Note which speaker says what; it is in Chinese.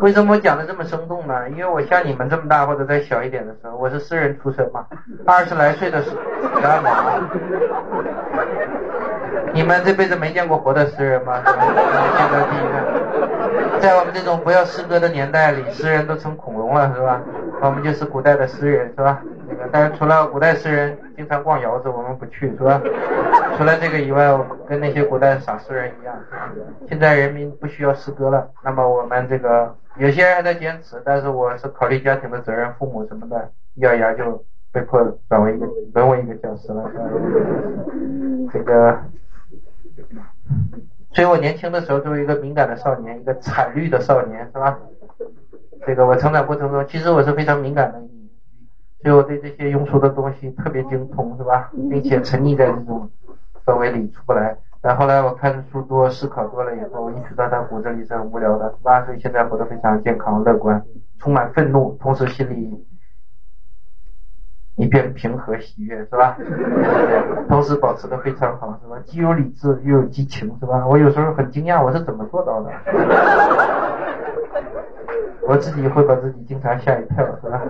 Speaker 1: 为什么我讲的这么生动呢？因为我像你们这么大或者再小一点的时候，我是诗人出身嘛，二十来岁的时候写按摩。你们这辈子没见过活的诗人吗？见到第一个。在我们这种不要诗歌的年代里，诗人都成恐龙了，是吧？我们就是古代的诗人，是吧？那个，但是除了古代诗人经常逛窑子，我们不去，是吧？除了这个以外，我跟那些古代傻诗人一样。现在人民不需要诗歌了，那么我们这个有些人还在坚持，但是我是考虑家庭的责任，父母什么的，一咬牙就被迫转为一个沦为一个教师了。是吧这个，所以我年轻的时候作为一个敏感的少年，一个惨绿的少年，是吧？这个我成长过程中，其实我是非常敏感的，所以我对这些庸俗的东西特别精通，是吧？并且沉溺在这种氛围里出不来。但后来我看书多，思考多了以后，我意识到他骨子里是很无聊的，是吧？所以现在活得非常健康、乐观，充满愤怒，同时心里一片平和喜悦，是吧？同时保持的非常好，是吧？既有理智又有激情，是吧？我有时候很惊讶，我是怎么做到的？我自己会把自己经常吓一跳，是吧？